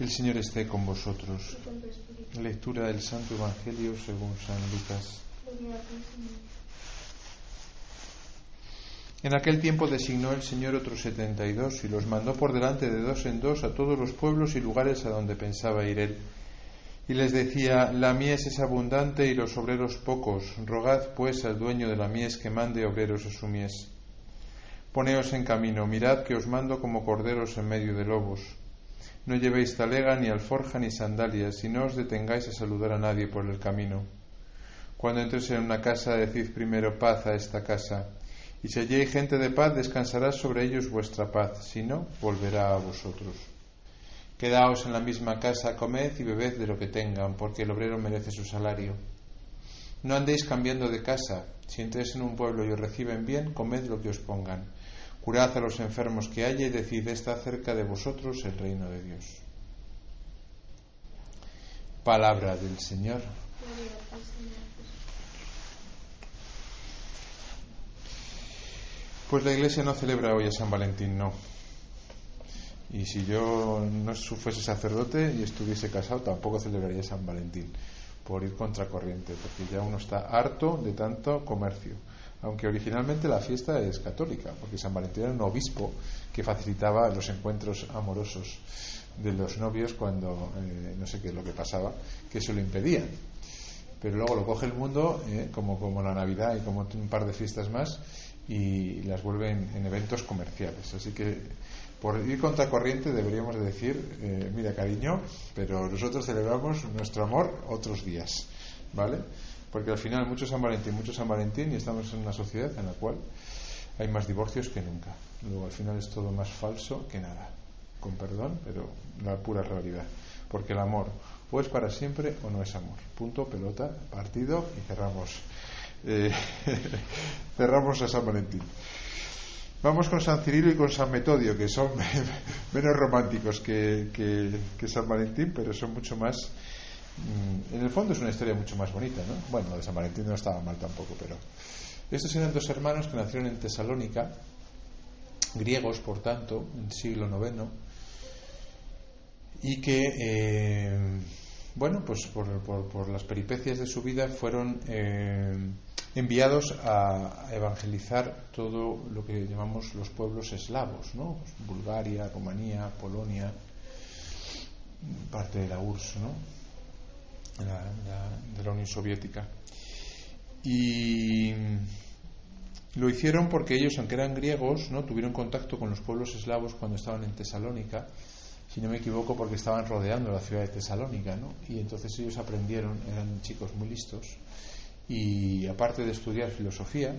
El Señor esté con vosotros. Lectura del Santo Evangelio según San Lucas. En aquel tiempo designó el Señor otros setenta y dos y los mandó por delante de dos en dos a todos los pueblos y lugares a donde pensaba ir él. Y les decía, la mies es abundante y los obreros pocos, rogad pues al dueño de la mies que mande obreros a su mies. Poneos en camino, mirad que os mando como corderos en medio de lobos. No llevéis talega, ni alforja, ni sandalias, y no os detengáis a saludar a nadie por el camino. Cuando entres en una casa, decid primero paz a esta casa. Y si allí hay gente de paz, descansará sobre ellos vuestra paz, si no, volverá a vosotros. Quedaos en la misma casa, comed y bebed de lo que tengan, porque el obrero merece su salario. No andéis cambiando de casa. Si entréis en un pueblo y os reciben bien, comed lo que os pongan Curad a los enfermos que haya y decid, está cerca de vosotros el reino de Dios. Palabra del Señor. Pues la Iglesia no celebra hoy a San Valentín, no. Y si yo no fuese sacerdote y estuviese casado, tampoco celebraría San Valentín, por ir contracorriente, porque ya uno está harto de tanto comercio aunque originalmente la fiesta es católica, porque San Valentín era un obispo que facilitaba los encuentros amorosos de los novios cuando eh, no sé qué es lo que pasaba, que se lo impedían. Pero luego lo coge el mundo, eh, como, como la Navidad y como un par de fiestas más, y las vuelven en eventos comerciales. Así que por ir contracorriente deberíamos de decir, eh, mira cariño, pero nosotros celebramos nuestro amor otros días, ¿vale? Porque al final mucho San Valentín, mucho San Valentín y estamos en una sociedad en la cual hay más divorcios que nunca. Luego al final es todo más falso que nada. Con perdón, pero la pura realidad. Porque el amor o es para siempre o no es amor. Punto, pelota, partido y cerramos. Eh, cerramos a San Valentín. Vamos con San Cirilo y con San Metodio, que son menos románticos que, que San Valentín, pero son mucho más en el fondo es una historia mucho más bonita, ¿no? Bueno, lo de San Valentín no estaba mal tampoco, pero estos eran dos hermanos que nacieron en Tesalónica, griegos, por tanto, en el siglo IX, y que, eh, bueno, pues por, las peripecias de su vida fueron eh, enviados a evangelizar todo lo que llamamos los pueblos eslavos, ¿no? Bulgaria, Rumanía, Polonia, parte de la URSS, ¿no? De la Unión Soviética. Y lo hicieron porque ellos, aunque eran griegos, no tuvieron contacto con los pueblos eslavos cuando estaban en Tesalónica, si no me equivoco, porque estaban rodeando la ciudad de Tesalónica, ¿no? Y entonces ellos aprendieron, eran chicos muy listos, y aparte de estudiar filosofía,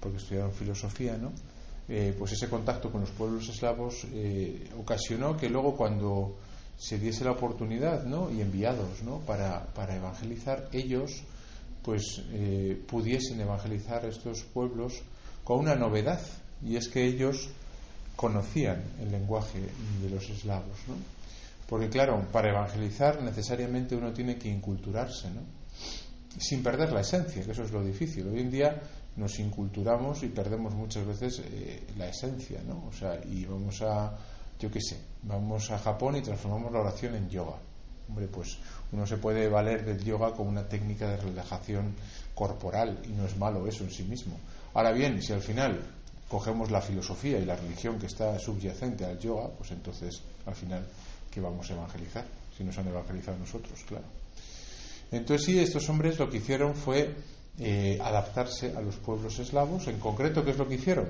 porque estudiaron filosofía, ¿no? Eh, pues ese contacto con los pueblos eslavos eh, ocasionó que luego cuando se diese la oportunidad ¿no? y enviados ¿no? para, para evangelizar, ellos pues eh, pudiesen evangelizar estos pueblos con una novedad, y es que ellos conocían el lenguaje de los eslavos. ¿no? Porque claro, para evangelizar necesariamente uno tiene que inculturarse, ¿no? sin perder la esencia, que eso es lo difícil. Hoy en día nos inculturamos y perdemos muchas veces eh, la esencia, ¿no? O sea, y vamos a yo qué sé, vamos a Japón y transformamos la oración en yoga. Hombre, pues uno se puede valer del yoga como una técnica de relajación corporal y no es malo eso en sí mismo. Ahora bien, si al final cogemos la filosofía y la religión que está subyacente al yoga, pues entonces al final, ¿qué vamos a evangelizar? Si nos han evangelizado nosotros, claro. Entonces sí, estos hombres lo que hicieron fue eh, adaptarse a los pueblos eslavos. En concreto, ¿qué es lo que hicieron?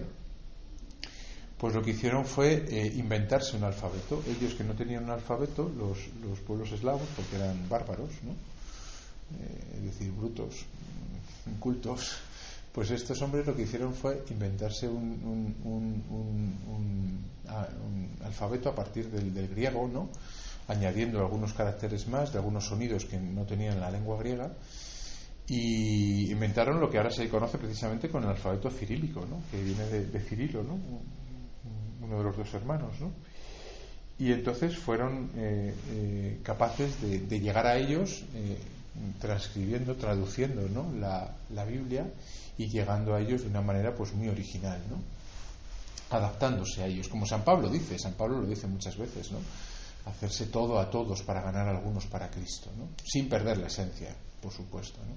Pues lo que hicieron fue eh, inventarse un alfabeto. Ellos que no tenían un alfabeto, los, los pueblos eslavos, porque eran bárbaros, ¿no? Eh, es decir, brutos, incultos, pues estos hombres lo que hicieron fue inventarse un, un, alfabeto a partir del, del, griego, ¿no? añadiendo algunos caracteres más de algunos sonidos que no tenían la lengua griega y inventaron lo que ahora se conoce precisamente con el alfabeto cirílico, ¿no? que viene de, de Cirilo, ¿no? Uno de los dos hermanos, ¿no? Y entonces fueron eh, eh, capaces de, llegar a ellos eh, transcribiendo, traduciendo ¿no? la, la, Biblia y llegando a ellos de una manera pues muy original, ¿no? adaptándose a ellos, como San Pablo dice, San Pablo lo dice muchas veces, ¿no? hacerse todo a todos para ganar a algunos para Cristo, ¿no? sin perder la esencia, por supuesto. ¿no?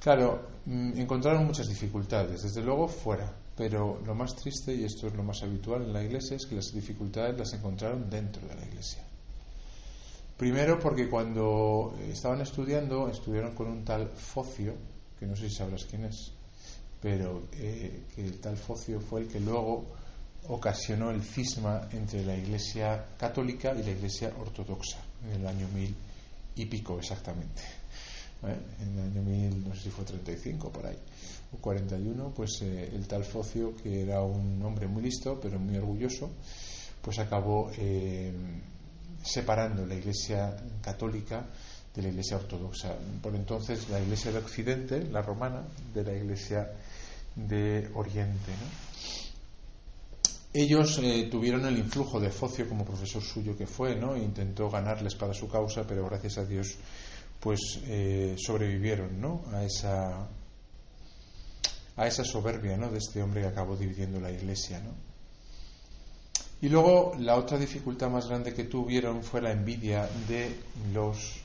Claro, mm, encontraron muchas dificultades, desde luego fuera, pero lo más triste, y esto es lo más habitual en la iglesia, es que las dificultades las encontraron dentro de la iglesia. Primero porque cuando estaban estudiando, estudiaron con un tal Focio, que no sé si sabrás quién es, pero eh, que el tal Focio fue el que luego ocasionó el cisma entre la Iglesia católica y la Iglesia ortodoxa en el año mil y pico exactamente. ¿Eh? En el año mil, no sé si fue 35 por ahí, o 41, pues eh, el tal Focio, que era un hombre muy listo, pero muy orgulloso, pues acabó eh, separando la Iglesia católica de la Iglesia ortodoxa. Por entonces, la Iglesia de Occidente, la romana, de la Iglesia de Oriente. Ellos eh, tuvieron el influjo de Focio como profesor suyo que fue, ¿no? Intentó ganarles para su causa, pero gracias a Dios, pues eh, sobrevivieron, ¿no? A esa a esa soberbia, ¿no? De este hombre que acabó dividiendo la Iglesia, ¿no? Y luego la otra dificultad más grande que tuvieron fue la envidia de los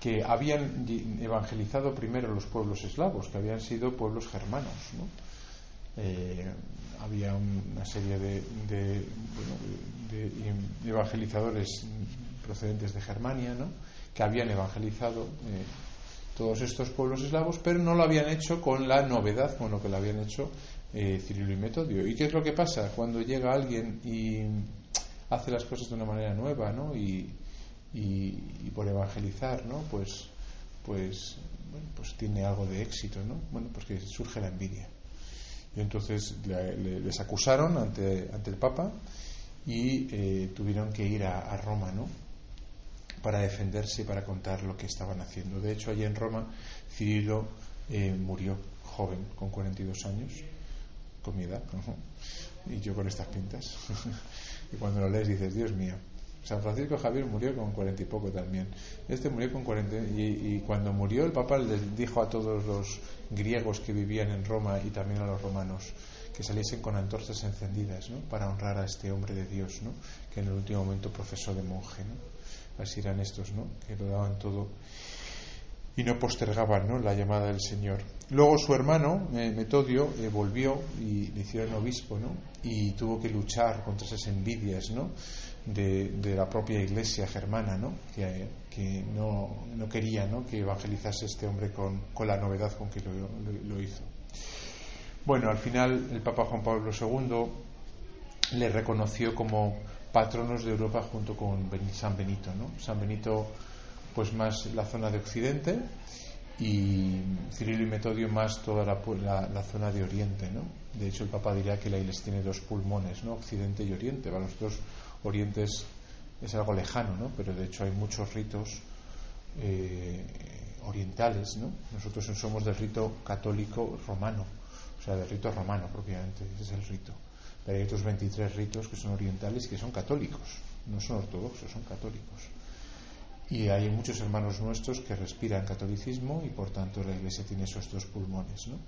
que habían evangelizado primero los pueblos eslavos, que habían sido pueblos germanos, ¿no? Eh, había una serie de, de, evangelizadores procedentes de Germania, ¿no? Que habían evangelizado eh, todos estos pueblos eslavos, pero no lo habían hecho con la novedad con lo que lo habían hecho eh, Cirilo y Metodio. ¿Y qué es lo que pasa cuando llega alguien y hace las cosas de una manera nueva, ¿no? Y, por evangelizar, ¿no? Pues, pues, bueno, pues tiene algo de éxito, ¿no? Bueno, pues que surge la envidia. Y entonces les acusaron ante, ante el Papa y eh, tuvieron que ir a, Roma, ¿no? Para defenderse y para contar lo que estaban haciendo. De hecho, allí en Roma, Cirilo eh, murió joven, con 42 años, con mi edad, y yo con estas pintas. y cuando lo lees dices, Dios mío, San Francisco Javier murió con cuarenta y poco también. Este murió con cuarenta y, cuando murió el Papa les dijo a todos los griegos que vivían en Roma y también a los romanos que saliesen con antorchas encendidas ¿no? para honrar a este hombre de Dios ¿no? que en el último momento profesó de monje. ¿no? Así eran estos, ¿no? que lo daban todo y no postergaban ¿no? la llamada del Señor. Luego su hermano, eh, Metodio, eh, volvió y le hicieron obispo ¿no? y tuvo que luchar contra esas envidias ¿no? de, la propia iglesia germana, ¿no? que, que no, no, quería ¿no? que evangelizase este hombre con, con la novedad con que lo, lo, hizo. Bueno, al final el Papa Juan Pablo II le reconoció como patronos de Europa junto con San Benito. ¿no? San Benito, pues más la zona de Occidente y Cirilo y Metodio más toda la, la, zona de Oriente. ¿no? De hecho, el Papa diría que la iglesia tiene dos pulmones, ¿no? Occidente y Oriente. Los dos Oriente es, algo lejano, ¿no? pero de hecho hay muchos ritos eh, orientales. ¿no? Nosotros somos del rito católico romano, o sea, del rito romano propiamente, ese es el rito. Pero hay otros 23 ritos que son orientales que son católicos, no son ortodoxos, son católicos. Y hay muchos hermanos nuestros que respiran catolicismo y por tanto la Iglesia tiene esos dos pulmones. ¿no?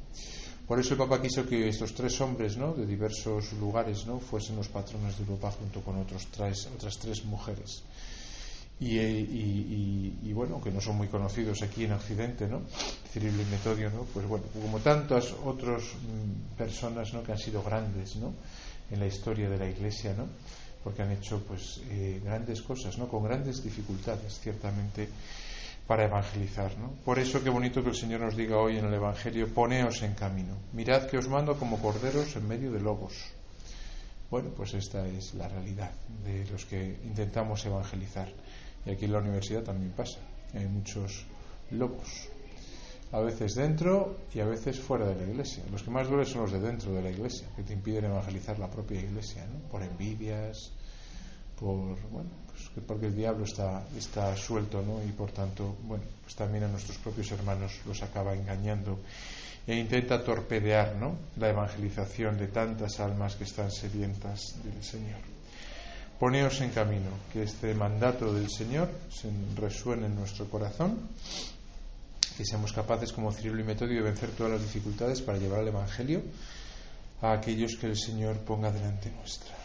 Por eso el Papa quiso que estos tres hombres ¿no? de diversos lugares ¿no? fuesen los patrones de Europa junto con otros tres, otras tres mujeres. Y, y, bueno, que no son muy conocidos aquí en Occidente, ¿no? Cirilo y Metodio, ¿no? Pues bueno, como tantas otras mm, personas, ¿no? Que han sido grandes, ¿no? En la historia de la Iglesia, ¿no? Porque han hecho, pues, eh, grandes cosas, ¿no? Con grandes dificultades, ciertamente para evangelizar. ¿no? Por eso qué bonito que el Señor nos diga hoy en el Evangelio, poneos en camino, mirad que os mando como corderos en medio de lobos. Bueno, pues esta es la realidad de los que intentamos evangelizar. Y aquí en la universidad también pasa. Hay muchos lobos. A veces dentro y a veces fuera de la iglesia. Los que más duelen son los de dentro de la iglesia, que te impiden evangelizar la propia iglesia, ¿no? por envidias, por, bueno, porque el diablo está, está suelto, ¿no? Y por tanto, bueno, pues también a nuestros propios hermanos los acaba engañando e intenta torpedear, ¿no? La evangelización de tantas almas que están sedientas del Señor. Poneos en camino, que este mandato del Señor se resuene en nuestro corazón, que seamos capaces, como Cirilo y Metodio, de vencer todas las dificultades para llevar el Evangelio a aquellos que el Señor ponga delante nuestra.